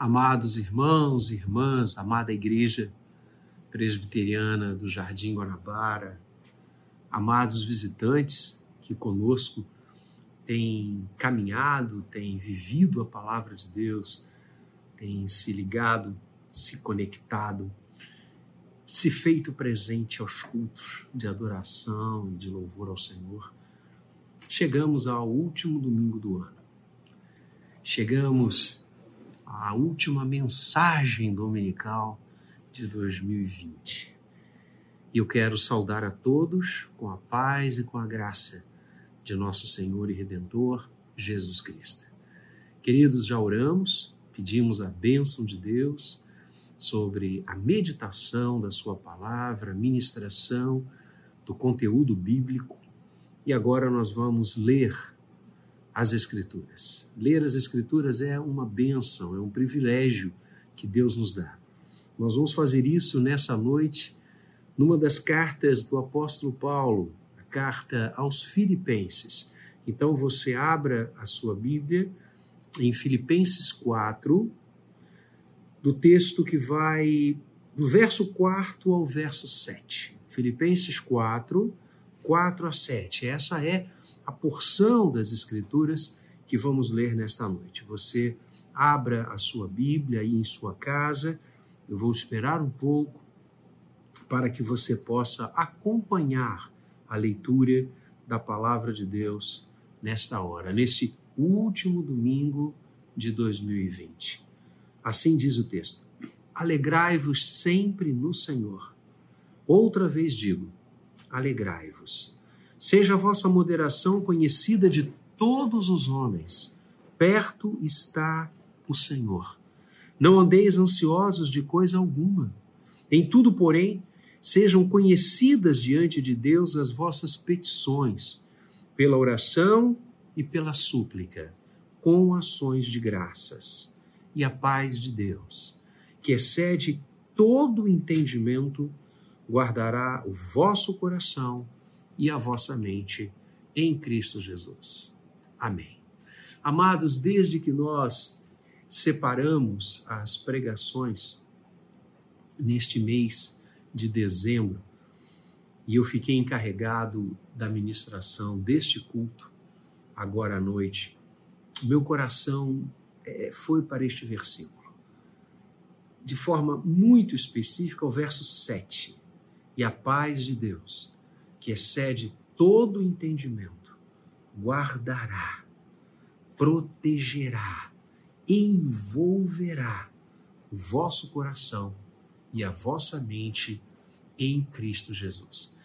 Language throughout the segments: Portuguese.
Amados irmãos e irmãs, amada Igreja Presbiteriana do Jardim Guanabara, amados visitantes que conosco têm caminhado, têm vivido a palavra de Deus, têm se ligado, se conectado, se feito presente aos cultos de adoração e de louvor ao Senhor. Chegamos ao último domingo do ano. Chegamos à última mensagem dominical de 2020. E eu quero saudar a todos com a paz e com a graça de nosso Senhor e Redentor, Jesus Cristo. Queridos, já oramos, pedimos a bênção de Deus sobre a meditação da Sua palavra, a ministração do conteúdo bíblico. E agora nós vamos ler as Escrituras. Ler as Escrituras é uma bênção, é um privilégio que Deus nos dá. Nós vamos fazer isso nessa noite numa das cartas do apóstolo Paulo, a carta aos Filipenses. Então você abra a sua Bíblia em Filipenses 4, do texto que vai do verso 4 ao verso 7. Filipenses 4, 4 a 7. Essa é a porção das Escrituras que vamos ler nesta noite. Você abra a sua Bíblia aí em sua casa. Eu vou esperar um pouco para que você possa acompanhar a leitura da palavra de Deus nesta hora, neste último domingo de 2020. Assim diz o texto: Alegrai-vos sempre no Senhor. Outra vez digo: alegrai-vos. Seja a vossa moderação conhecida de todos os homens. Perto está o Senhor. Não andeis ansiosos de coisa alguma. Em tudo, porém, sejam conhecidas diante de Deus as vossas petições, pela oração e pela súplica, com ações de graças. E a paz de Deus, que excede todo entendimento, guardará o vosso coração e a vossa mente em Cristo Jesus. Amém. Amados, desde que nós separamos as pregações neste mês de dezembro e eu fiquei encarregado da ministração deste culto agora à noite, meu coração é, foi para este versículo. De forma muito específica, o verso 7. E a paz de Deus, que excede todo entendimento, guardará, protegerá, envolverá o vosso coração e a vossa mente em Cristo Jesus.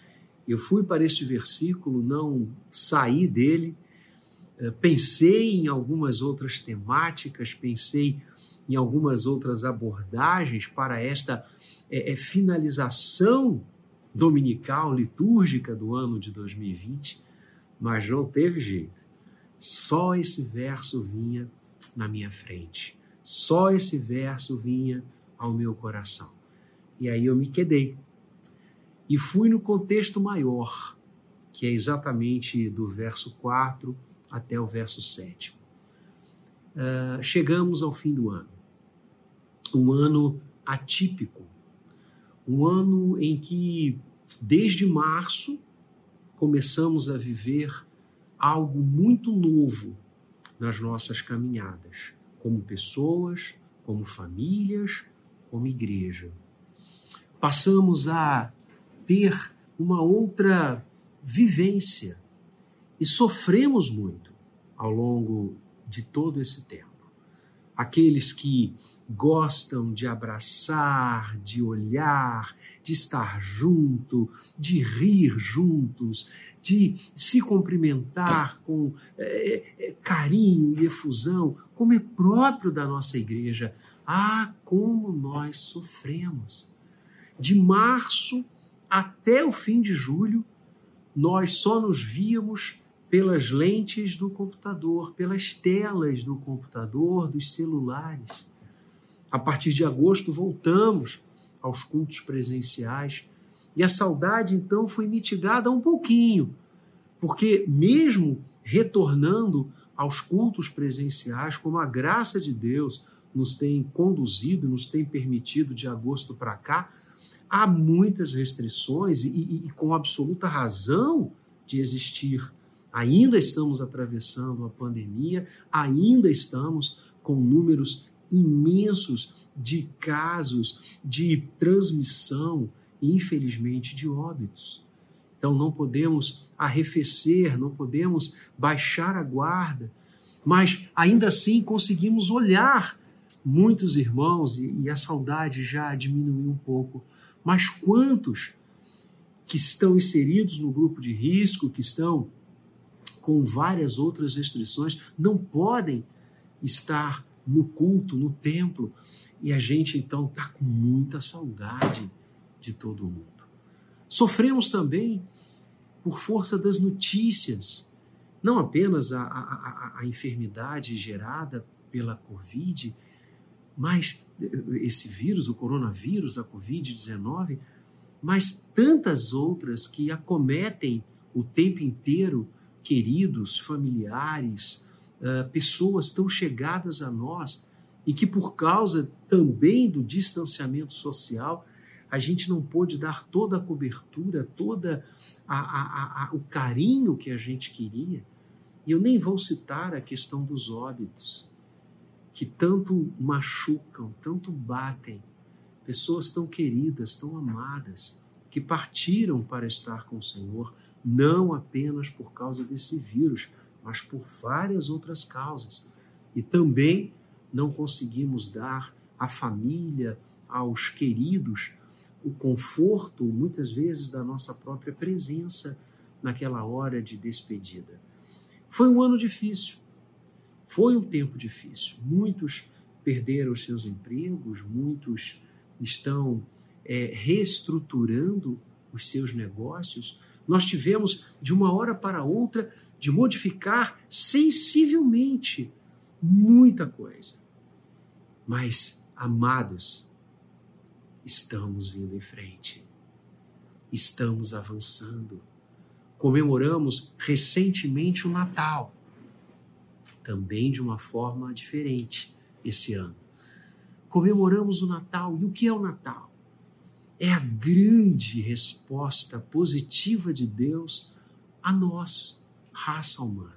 Eu fui para este versículo, não saí dele, eh, pensei em algumas outras temáticas, pensei em algumas outras abordagens para esta é, é, finalização dominical, litúrgica do ano de 2020, mas não teve jeito. Só esse verso vinha na minha frente. Só esse verso vinha ao meu coração. E aí eu me quedei. E fui no contexto maior, que é exatamente do verso 4 até o verso 7. Uh, ah, chegamos ao fim do ano. Um ano atípico, um ano em que, desde março, começamos a viver algo muito novo nas nossas caminhadas, como pessoas, como famílias, como igreja. Passamos a ter uma outra vivência e sofremos muito ao longo de todo esse tempo. Aqueles que gostam de abraçar, de olhar, de estar junto, de rir juntos, de se cumprimentar com é, é, carinho e efusão, como é próprio da nossa igreja. Ah, como nós sofremos! De março até o fim de julho, nós só nos víamos pelas lentes do computador, pelas telas do computador, dos celulares. A partir de agosto, voltamos aos cultos presenciais. E a saudade, então, foi mitigada um pouquinho, porque, mesmo retornando aos cultos presenciais, como a graça de Deus nos tem conduzido, nos tem permitido de agosto para cá, há muitas restrições e, e, e, com absoluta razão de existir. Ainda estamos atravessando a pandemia, ainda estamos com números imensos de casos de transmissão infelizmente, de óbitos. Então não podemos arrefecer, não podemos baixar a guarda, mas ainda assim conseguimos olhar muitos irmãos e a saudade já diminuiu um pouco. Mas quantos que estão inseridos no grupo de risco, que estão com várias outras restrições, não podem estar no culto, no templo. E a gente então está com muita saudade de todo mundo. Sofremos também por força das notícias, não apenas a, a, a, enfermidade gerada pela Covid, mas esse vírus, o coronavírus, a Covid-19, mas tantas outras que acometem o tempo inteiro queridos, familiares, uh, pessoas tão chegadas a nós e que por causa também do distanciamento social a gente não pôde dar toda a cobertura, toda a, a, a, o carinho que a gente queria. E eu nem vou citar a questão dos óbitos, que tanto machucam, tanto batem. Pessoas tão queridas, tão amadas, que partiram para estar com o Senhor, não apenas por causa desse vírus, mas por várias outras causas. E também não conseguimos dar à família, aos queridos, o conforto, muitas vezes, da nossa própria presença naquela hora de despedida. Foi um ano difícil, foi um tempo difícil. Muitos perderam seus empregos, muitos estão é, reestruturando os seus negócios. Nós tivemos, de uma hora para outra, de modificar sensivelmente muita coisa. Mas, amados, estamos indo em frente, estamos avançando. Comemoramos recentemente o Natal, também de uma forma diferente esse ano. Comemoramos o Natal. E o que é o Natal? É a grande resposta positiva de Deus a nós, raça humana.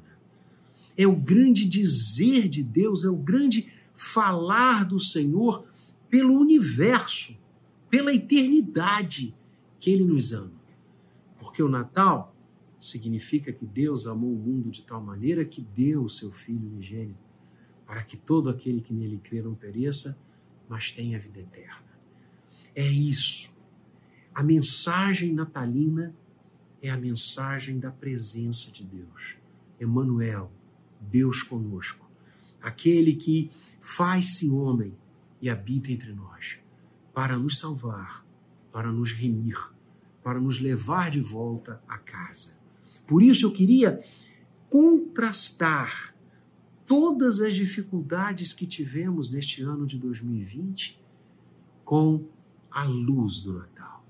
É o grande dizer de Deus, é o grande falar do Senhor pelo universo pela eternidade que ele nos ama. Porque o Natal significa que Deus amou o mundo de tal maneira que deu o seu Filho unigênito, para que todo aquele que nele crê não pereça, mas tenha vida eterna. É isso. A mensagem natalina é a mensagem da presença de Deus. Emmanuel, Deus conosco. Aquele que faz-se homem e habita entre nós para nos salvar, para nos remir, para nos levar de volta a casa. Por isso eu queria contrastar todas as dificuldades que tivemos neste ano de 2020 com a luz do Natal,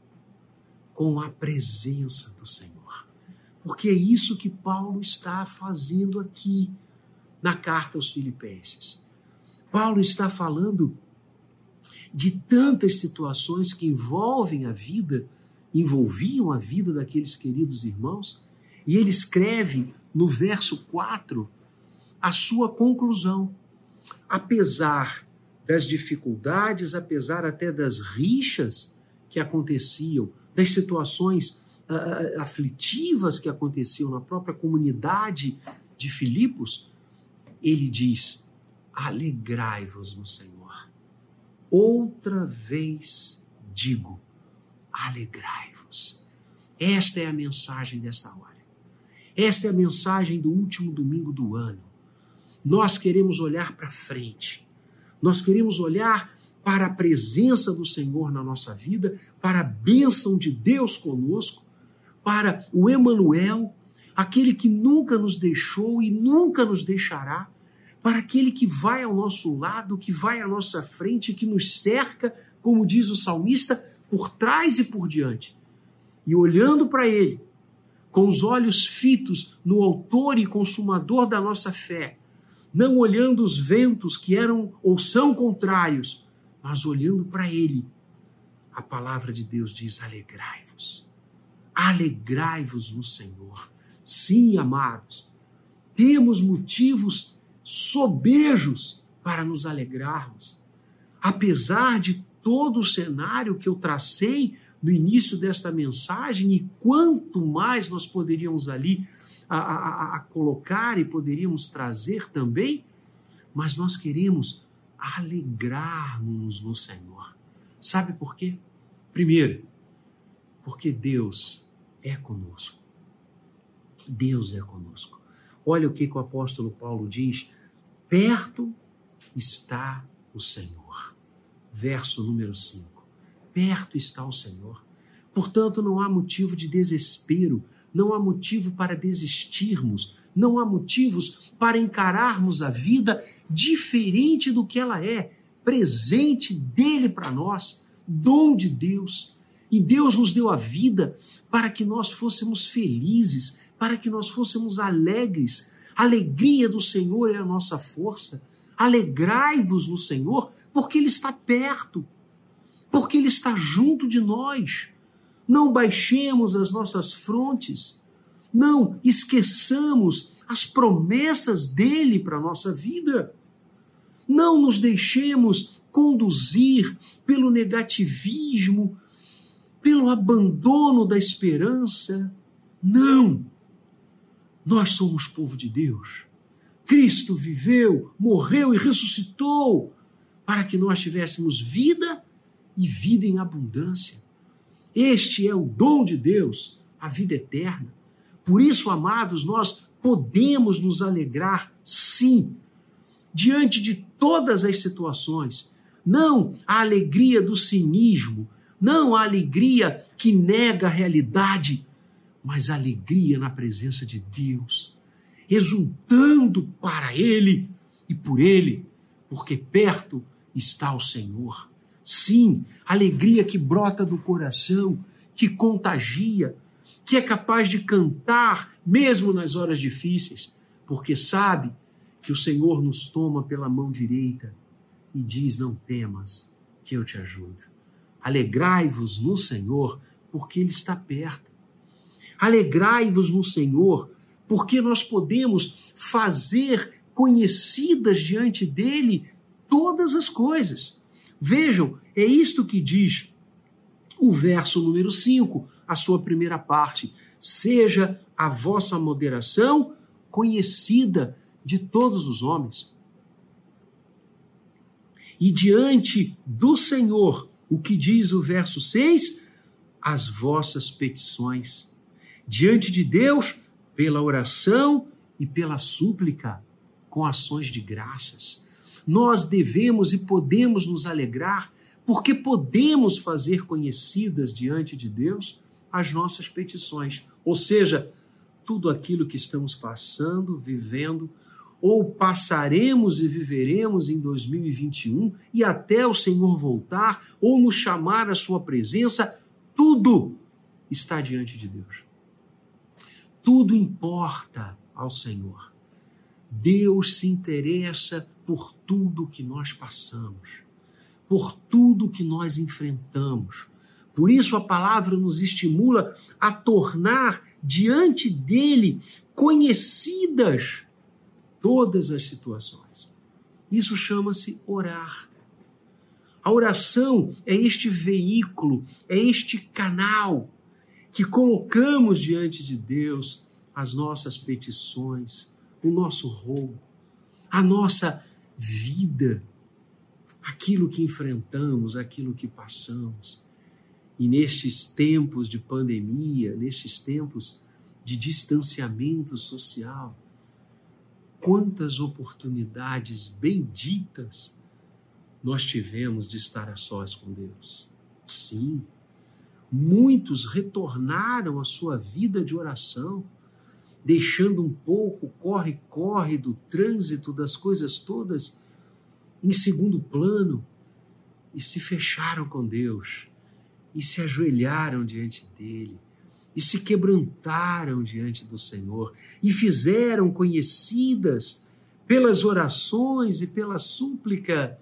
com a presença do Senhor. Porque é isso que Paulo está fazendo aqui na carta aos Filipenses. Paulo está falando de tantas situações que envolvem a vida, envolviam a vida daqueles queridos irmãos, e ele escreve no verso 4 a sua conclusão. Apesar das dificuldades, apesar até das rixas que aconteciam, das situações uh, aflitivas que aconteciam na própria comunidade de Filipos, ele diz: alegrai-vos no Senhor. Outra vez digo: alegrai-vos. Esta é a mensagem desta hora. Esta é a mensagem do último domingo do ano. Nós queremos olhar para frente. Nós queremos olhar para a presença do Senhor na nossa vida, para a bênção de Deus conosco, para o Emanuel, aquele que nunca nos deixou e nunca nos deixará, para aquele que vai ao nosso lado, que vai à nossa frente, que nos cerca, como diz o salmista, por trás e por diante. E olhando para ele, com os olhos fitos no Autor e Consumador da nossa fé, não olhando os ventos que eram ou são contrários, mas olhando para Ele. A palavra de Deus diz: alegrai-vos, alegrai-vos no Senhor. Sim, amados, temos motivos sobejos para nos alegrarmos. Apesar de todo o cenário que eu tracei no início desta mensagem, e quanto mais nós poderíamos ali a, a, a colocar e poderíamos trazer também, mas nós queremos alegrarmos no Senhor. Sabe por quê? Primeiro, porque Deus é conosco. Deus é conosco. Olha o que, que o apóstolo Paulo diz: perto está o Senhor. Verso número 5. Perto está o Senhor. Portanto, não há motivo de desespero, não há motivo para desistirmos, não há motivos para encararmos a vida diferente do que ela é, presente dele para nós, dom de Deus. E Deus nos deu a vida para que nós fôssemos felizes, para que nós fôssemos alegres. A alegria do Senhor é a nossa força. Alegrai-vos no Senhor, porque Ele está perto, porque Ele está junto de nós. Não baixemos as nossas frontes, não esqueçamos as promessas dele para a nossa vida. Não nos deixemos conduzir pelo negativismo, pelo abandono da esperança. Não! Nós somos povo de Deus. Cristo viveu, morreu e ressuscitou para que nós tivéssemos vida e vida em abundância. Este é o dom de Deus, a vida eterna. Por isso, amados, nós podemos nos alegrar, sim, diante de todas as situações. Não a alegria do cinismo, não a alegria que nega a realidade, mas alegria na presença de Deus, exultando para Ele e por Ele, porque perto está o Senhor. Sim, alegria que brota do coração, que contagia, que é capaz de cantar mesmo nas horas difíceis, porque sabe que o Senhor nos toma pela mão direita e diz: Não temas, que eu te ajudo. Alegrai-vos no Senhor, porque Ele está perto. Alegrai-vos no Senhor, porque nós podemos fazer conhecidas diante dele todas as coisas. Vejam, é isto que diz o verso número 5, a sua primeira parte. Seja a vossa moderação conhecida de todos os homens. E diante do Senhor, o que diz o verso 6? As vossas petições diante de Deus pela oração e pela súplica, com ações de graças. Nós devemos e podemos nos alegrar porque podemos fazer conhecidas diante de Deus as nossas petições, ou seja, tudo aquilo que estamos passando, vivendo, ou passaremos e viveremos em 2021 e até o Senhor voltar ou nos chamar à sua presença, tudo está diante de Deus. Tudo importa ao Senhor. Deus se interessa por tudo que nós passamos, por tudo que nós enfrentamos. Por isso a palavra nos estimula a tornar diante dele conhecidas todas as situações. Isso chama-se orar. A oração é este veículo, é este canal que colocamos diante de Deus as nossas petições, o nosso roubo, a nossa vida, aquilo que enfrentamos, aquilo que passamos. E nestes tempos de pandemia, nestes tempos de distanciamento social, quantas oportunidades benditas nós tivemos de estar a sós com Deus. Sim, Muitos retornaram à sua vida de oração, deixando um pouco corre-corre do trânsito das coisas todas em segundo plano e se fecharam com Deus e se ajoelharam diante dele e se quebrantaram diante do Senhor e fizeram conhecidas pelas orações e pela súplica,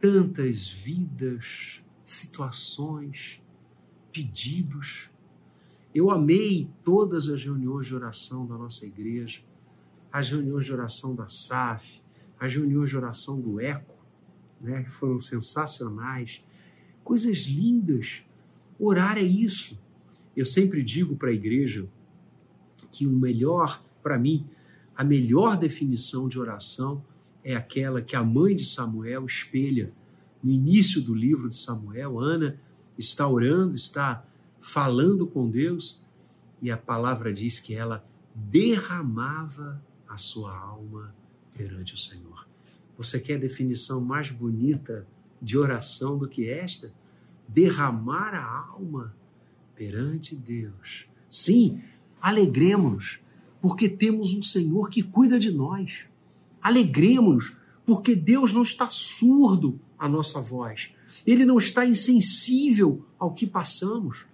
tantas vidas, situações, pedidos. Eu amei todas as reuniões de oração da nossa igreja, as reuniões de oração da SAF, as reuniões de oração do ECO, né, foram sensacionais, coisas lindas. Orar é isso. Eu sempre digo para a igreja que o melhor, para mim, a melhor definição de oração é aquela que a mãe de Samuel espelha no início do livro de Samuel. Ana está orando, está falando com Deus e a palavra diz que ela derramava a sua alma perante o Senhor. Você quer definição mais bonita de oração do que esta? Derramar a alma perante Deus. Sim, alegremos-nos, porque temos um Senhor que cuida de nós. Alegremos-nos, porque Deus não está surdo à nossa voz. Ele não está insensível ao que passamos.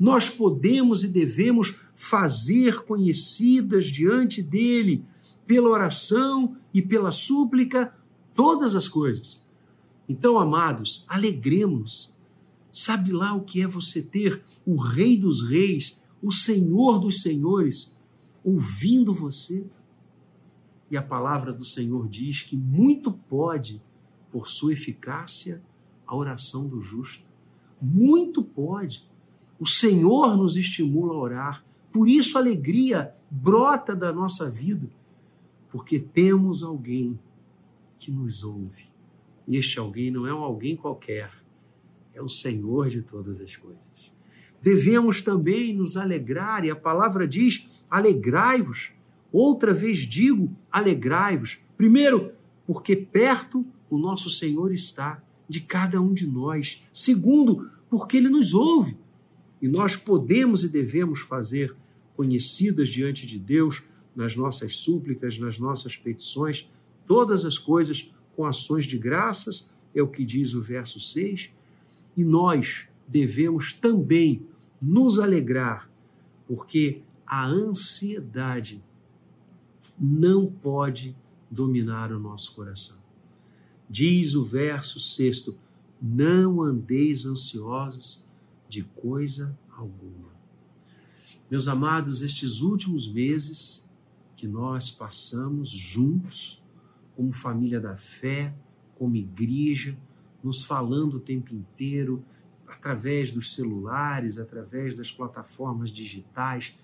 Nós podemos e devemos fazer conhecidas diante dele, pela oração e pela súplica, todas as coisas. Então, amados, alegremos. Sabe lá o que é você ter o Rei dos Reis, o Senhor dos Senhores, ouvindo você? E a palavra do Senhor diz que muito pode, por sua eficácia, a oração do justo. Muito pode. O Senhor nos estimula a orar. Por isso a alegria brota da nossa vida, porque temos alguém que nos ouve. E este alguém não é um alguém qualquer, é o Senhor de todas as coisas. Devemos também nos alegrar, e a palavra diz: alegrai-vos. Outra vez digo: alegrai-vos. Primeiro, porque perto o nosso Senhor está de cada um de nós. Segundo, porque ele nos ouve. E nós podemos e devemos fazer conhecidas diante de Deus nas nossas súplicas, nas nossas petições, todas as coisas com ações de graças, é o que diz o verso 6, e nós devemos também nos alegrar, porque a ansiedade não pode dominar o nosso coração. Diz o verso 6: Não andeis ansiosos de coisa alguma. Meus amados, estes últimos meses que nós passamos juntos, como família da fé, como igreja, nos falando o tempo inteiro, através dos celulares, através das plataformas digitais,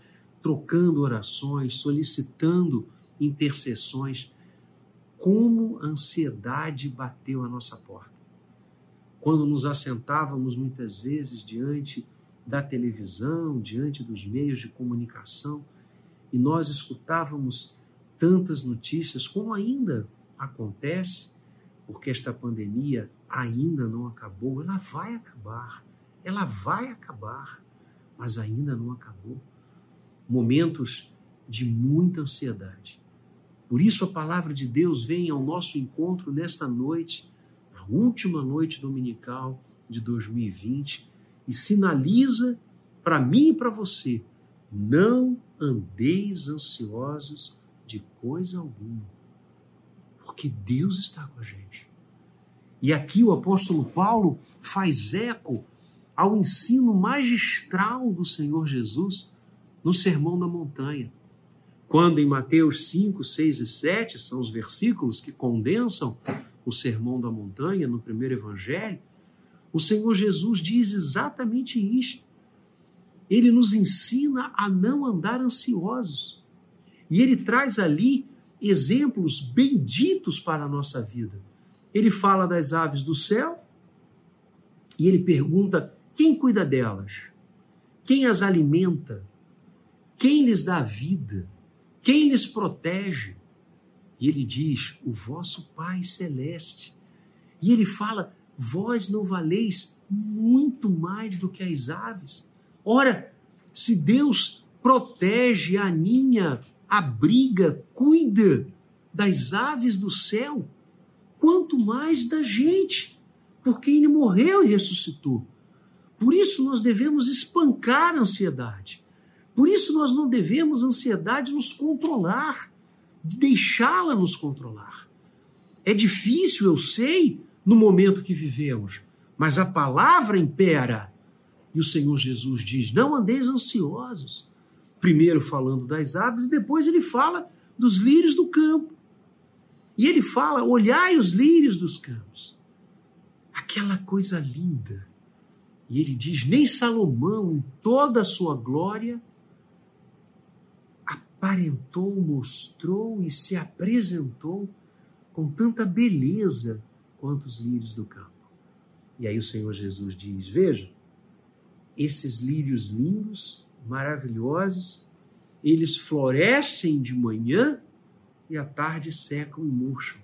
trocando orações, solicitando intercessões. Como a ansiedade bateu a nossa porta. Quando nos assentávamos muitas vezes diante da televisão, diante dos meios de comunicação, e nós escutávamos tantas notícias, como ainda acontece porque esta pandemia ainda não acabou, ela vai acabar, ela vai acabar, mas ainda não acabou. Momentos de muita ansiedade. Por isso a palavra de Deus vem ao nosso encontro nesta noite, última noite dominical de 2020, e sinaliza para mim e para você: não andeis ansiosos de coisa alguma porque Deus está com a gente. E aqui o apóstolo Paulo faz eco ao ensino magistral do Senhor Jesus no Sermão da Montanha. Quando em Mateus 5, 6 e 7 são os versículos que condensam o Sermão da Montanha no primeiro evangelho, o Senhor Jesus diz exatamente isto. Ele nos ensina a não andar ansiosos. E ele traz ali exemplos benditos para a nossa vida. Ele fala das aves do céu e ele pergunta: quem cuida delas? Quem as alimenta? Quem lhes dá vida? Quem lhes protege? E ele diz: o vosso Pai Celeste. E ele fala: vós não valeis muito mais do que as aves. Ora, se Deus protege a ninha abriga, cuida das aves do céu, quanto mais da gente, porque ele morreu e ressuscitou. Por isso nós devemos espancar a ansiedade. Por isso nós não devemos, a ansiedade, nos controlar. De deixá-la nos controlar. É difícil, eu sei, no momento que vivemos, mas a palavra impera. E o Senhor Jesus diz: Não andeis ansiosos. Primeiro falando das aves, e depois ele fala dos lírios do campo. E ele fala: Olhai os lírios dos campos. Aquela coisa linda. E ele diz: Nem Salomão, em toda a sua glória, aparentou, mostrou e se apresentou com tanta beleza quanto os lírios do campo. E aí o Senhor Jesus diz: Veja, esses lírios lindos, maravilhosos, eles florescem de manhã e à tarde secam e murcham.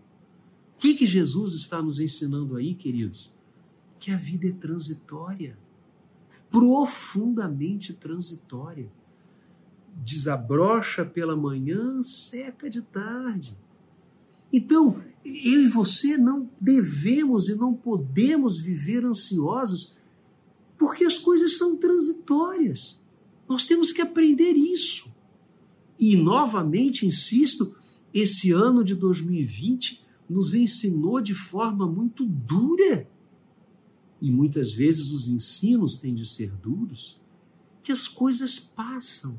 O que, que Jesus está nos ensinando aí, queridos? Que a vida é transitória, profundamente transitória. Desabrocha pela manhã, seca de tarde. Então, eu e você não devemos e não podemos viver ansiosos porque as coisas são transitórias. Nós temos que aprender isso. E, novamente, insisto, esse ano de 2020 nos ensinou de forma muito dura. E muitas vezes os ensinos têm de ser duros, que as coisas passam.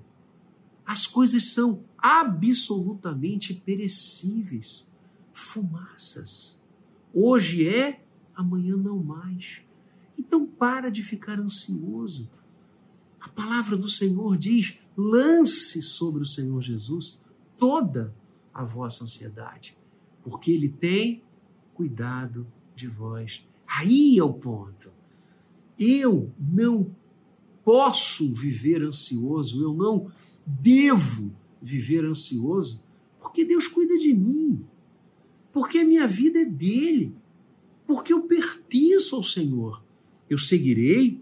As coisas são absolutamente perecíveis, fumaças. Hoje é, amanhã não mais. Então para de ficar ansioso. A palavra do Senhor diz: lance sobre o Senhor Jesus toda a vossa ansiedade, porque Ele tem cuidado de vós. Aí é o ponto. Eu não posso viver ansioso, eu não devo viver ansioso, porque Deus cuida de mim, porque a minha vida é dele, porque eu pertenço ao Senhor. Eu seguirei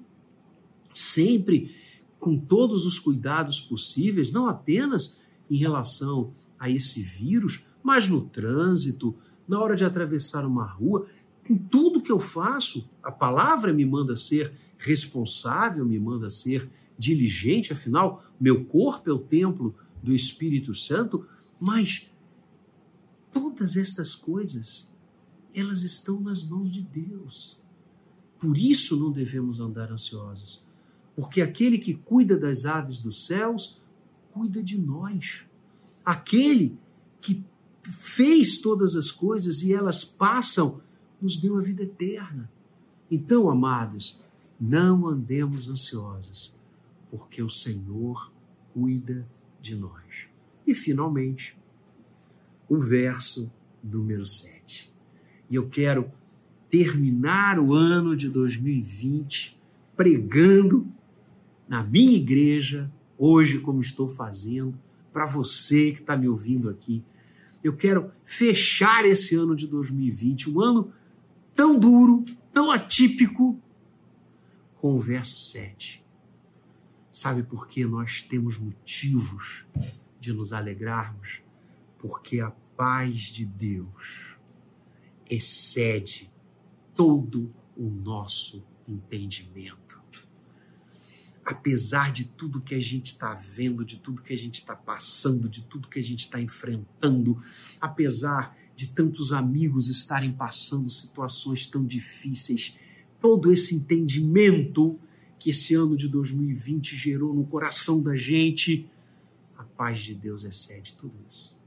sempre com todos os cuidados possíveis, não apenas em relação a esse vírus, mas no trânsito, na hora de atravessar uma rua, em tudo que eu faço, a palavra me manda ser responsável, me manda ser diligente, afinal, meu corpo é o templo do Espírito Santo, mas todas estas coisas, elas estão nas mãos de Deus. Por isso não devemos andar ansiosos, porque aquele que cuida das aves dos céus, cuida de nós. Aquele que fez todas as coisas e elas passam, nos deu a vida eterna. Então, amados, não andemos ansiosos, porque o Senhor cuida de nós. E, finalmente, o verso número 7. E eu quero terminar o ano de 2020 pregando na minha igreja, hoje, como estou fazendo, para você que está me ouvindo aqui. Eu quero fechar esse ano de 2020, um ano tão duro, tão atípico, com o verso 7. Sabe por que nós temos motivos de nos alegrarmos? Porque a paz de Deus excede todo o nosso entendimento. Apesar de tudo que a gente está vendo, de tudo que a gente está passando, de tudo que a gente está enfrentando, apesar de tantos amigos estarem passando situações tão difíceis, todo esse entendimento que esse ano de 2020 gerou no coração da gente, a paz de Deus excede tudo isso.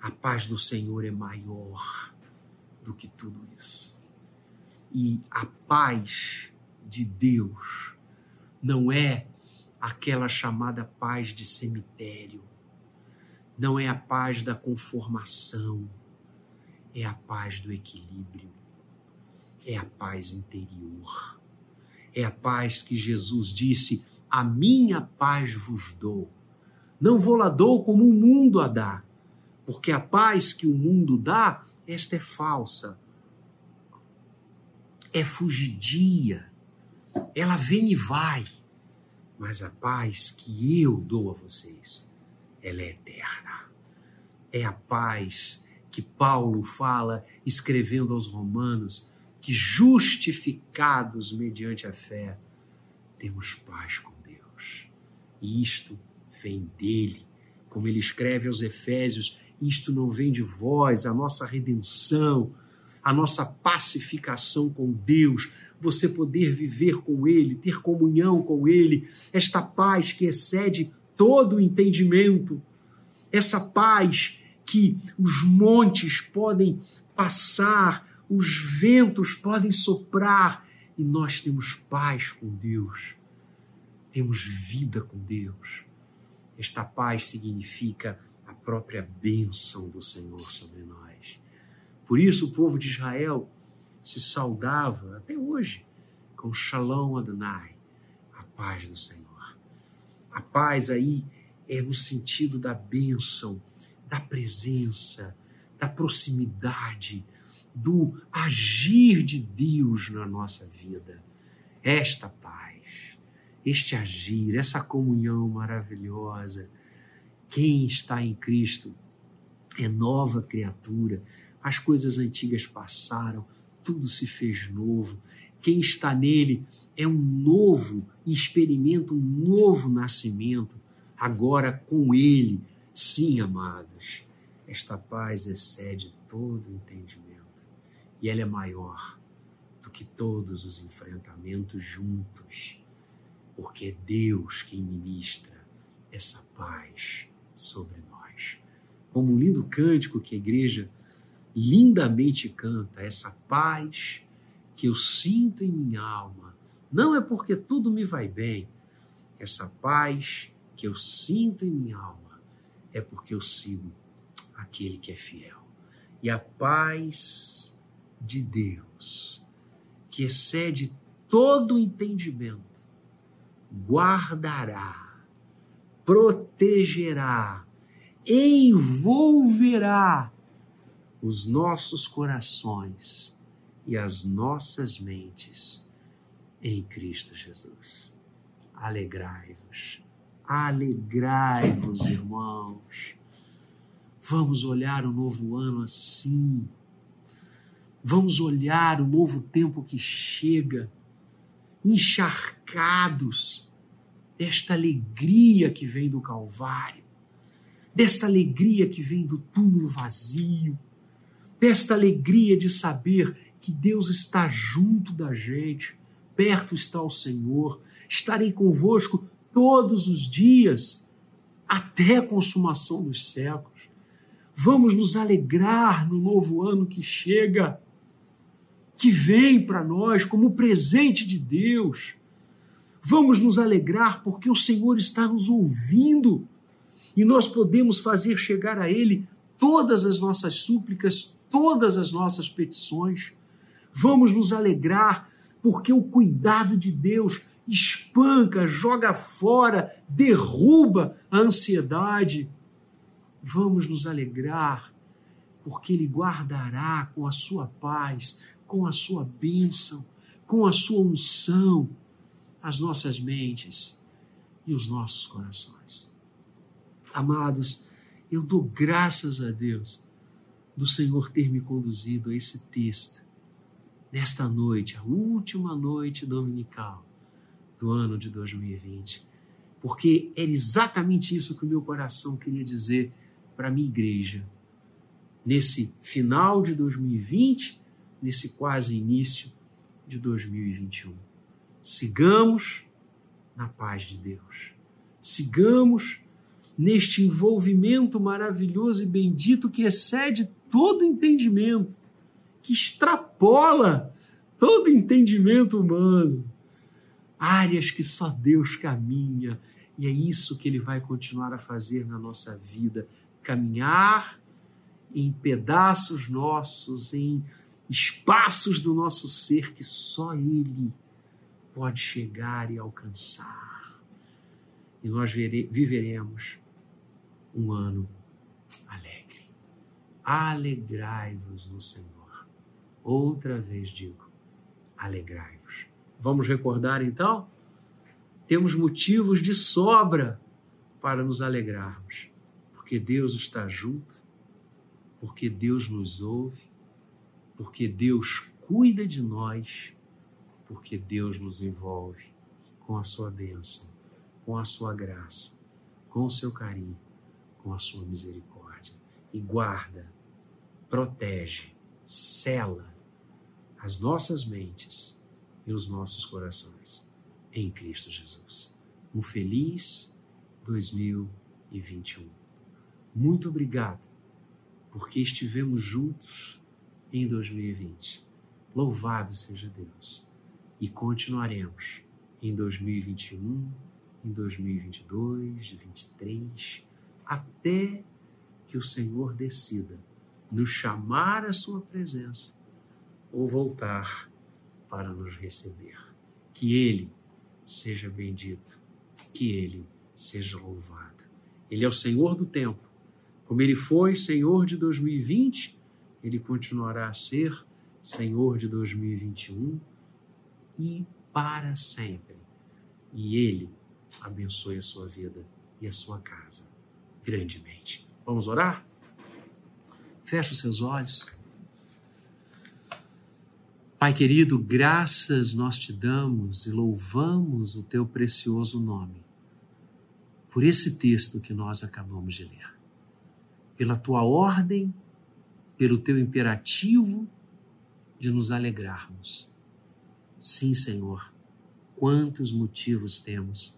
A paz do Senhor é maior do que tudo isso. E a paz de Deus não é aquela chamada paz de cemitério, não é a paz da conformação, é a paz do equilíbrio, é a paz interior, é a paz que Jesus disse: A minha paz vos dou. Não vou lá dou como o mundo a dá, porque a paz que o mundo dá esta é falsa, é fugidia, ela vem e vai, mas a paz que eu dou a vocês, ela é eterna. É a paz que Paulo fala escrevendo aos Romanos, que justificados mediante a fé, temos paz com Deus. E isto vem dele, Como ele escreve aos Efésios, isto não vem de vós, a nossa redenção, a nossa pacificação com Deus, você poder viver com Ele, ter comunhão com Ele, esta paz que excede todo o entendimento, essa paz que os montes podem passar, os ventos podem soprar e nós temos paz com Deus, temos vida com Deus. Esta paz significa a própria bênção do Senhor sobre nós. Por isso o povo de Israel se saudava até hoje com Shalom Adonai, a paz do Senhor. A paz aí é no sentido da bênção, da presença, da proximidade, do agir de Deus na nossa vida. Esta paz, este agir, essa comunhão maravilhosa. Quem está em Cristo é nova criatura. As coisas antigas passaram, tudo se fez novo. Quem está nele é um novo, experimenta um novo nascimento, agora com ele. Sim, amados, esta paz excede todo entendimento e ela é maior do que todos os enfrentamentos juntos, porque é Deus quem ministra essa paz sobre nós. Como um lindo cântico que a igreja lindamente canta, essa paz que eu sinto em minha alma, não é porque tudo me vai bem, essa paz que eu sinto em minha alma é porque eu sigo aquele que é fiel. E a paz de Deus, que excede todo entendimento, guardará, protegerá, envolverá os nossos corações e as nossas mentes em Cristo Jesus. Alegrai-vos, alegrai-vos, irmãos. Vamos olhar o novo ano assim, Vamos olhar o novo tempo que chega, encharcados desta alegria que vem do Calvário, desta alegria que vem do túmulo vazio, desta alegria de saber que Deus está junto da gente, perto está o Senhor, estarei convosco todos os dias, até a consumação dos séculos. Vamos nos alegrar no novo ano que chega que vem para nós como presente de Deus. Vamos nos alegrar porque o Senhor está nos ouvindo e nós podemos fazer chegar a Ele todas as nossas súplicas, todas as nossas petições. Vamos nos alegrar porque o cuidado de Deus espanca, joga fora, derruba a ansiedade. Vamos nos alegrar porque Ele guardará com a sua paz com a sua bênção, com a sua unção, as nossas mentes e os nossos corações. Amados, eu dou graças a Deus do Senhor ter me conduzido a esse texto nesta noite, a última noite dominical do ano de 2020, porque era exatamente isso que o meu coração queria dizer para a minha igreja. Nesse final de 2020 nesse quase início de 2021. Sigamos na paz de Deus. Sigamos neste envolvimento maravilhoso e bendito que excede todo entendimento, que extrapola todo entendimento humano. Áreas que só Deus caminha, e é isso que Ele vai continuar a fazer na nossa vida caminhar em pedaços nossos, em espaços do nosso ser que só Ele pode chegar e alcançar. E nós viveremos um ano alegre. Alegrai-vos no Senhor. Outra vez digo, alegrai-vos. Vamos recordar então? Temos motivos de sobra para nos alegrarmos, porque Deus está junto, porque Deus nos ouve porque Deus cuida de nós, porque Deus nos envolve com a sua bênção, com a sua graça, com o seu carinho, com a sua misericórdia e guarda, protege, cela as nossas mentes e os nossos corações em Cristo Jesus. Um feliz 2021. Muito obrigado porque estivemos juntos em 2020. Louvado seja Deus. E continuaremos em 2021, em 2022, 2023, até que o Senhor decida nos chamar à sua presença ou voltar para nos receber. Que Ele seja bendito, que Ele seja louvado. Ele é o Senhor do tempo. Como Ele foi Senhor de 2020, Ele continuará a ser Senhor de 2021 e para sempre. E Ele abençoe a sua vida e a sua casa grandemente. Vamos orar? Feche os seus olhos. Pai querido, graças nós te damos e louvamos o teu precioso nome por esse texto que nós acabamos de ler. Pela tua ordem, pelo teu imperativo de nos alegrarmos. Sim, Senhor, quantos motivos temos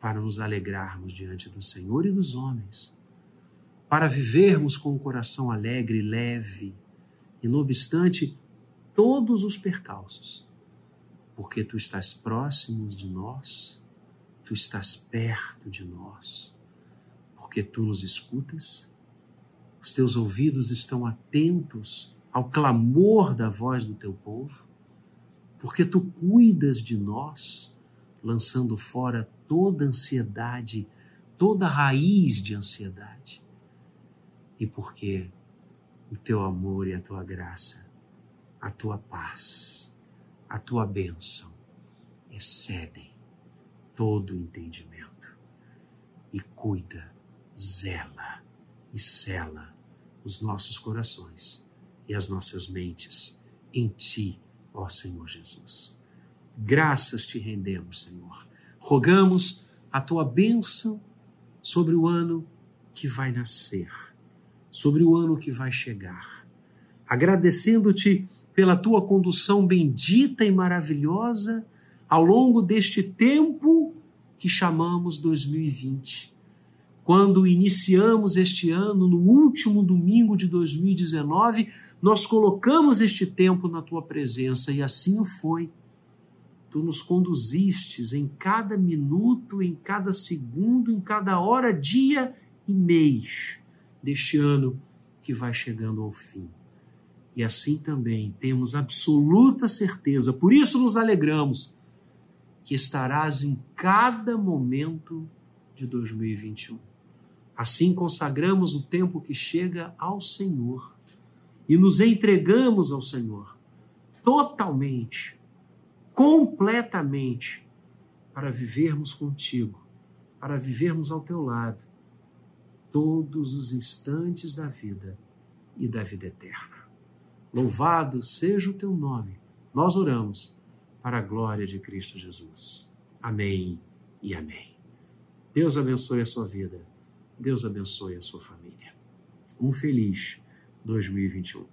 para nos alegrarmos diante do Senhor e dos homens, para vivermos com o coração alegre e leve, e não obstante todos os percalços, porque tu estás próximo de nós, tu estás perto de nós, porque tu nos escutas, os teus ouvidos estão atentos ao clamor da voz do teu povo, porque tu cuidas de nós, lançando fora toda ansiedade, toda raiz de ansiedade. E porque o teu amor e a tua graça, a tua paz, a tua bênção excedem todo o entendimento. E cuida, zela e cela os nossos corações e as nossas mentes em Ti, ó Senhor Jesus. Graças te rendemos, Senhor. Rogamos a Tua bênção sobre o ano que vai nascer, sobre o ano que vai chegar. Agradecendo-te pela Tua condução bendita e maravilhosa ao longo deste tempo que chamamos 2020 quando iniciamos este ano, no último domingo de 2019, nós colocamos este tempo na tua presença e assim foi. Tu nos conduzistes em cada minuto, em cada segundo, em cada hora, dia e mês deste ano que vai chegando ao fim. E assim também temos absoluta certeza, por isso nos alegramos, que estarás em cada momento de 2021 Assim consagramos o tempo que chega ao Senhor e nos entregamos ao Senhor totalmente, completamente, para vivermos contigo, para vivermos ao teu lado todos os instantes da vida e da vida eterna. Louvado seja o teu nome. Nós oramos para a glória de Cristo Jesus. Amém e amém. Deus abençoe a sua vida Deus abençoe a sua família. Um feliz 2021.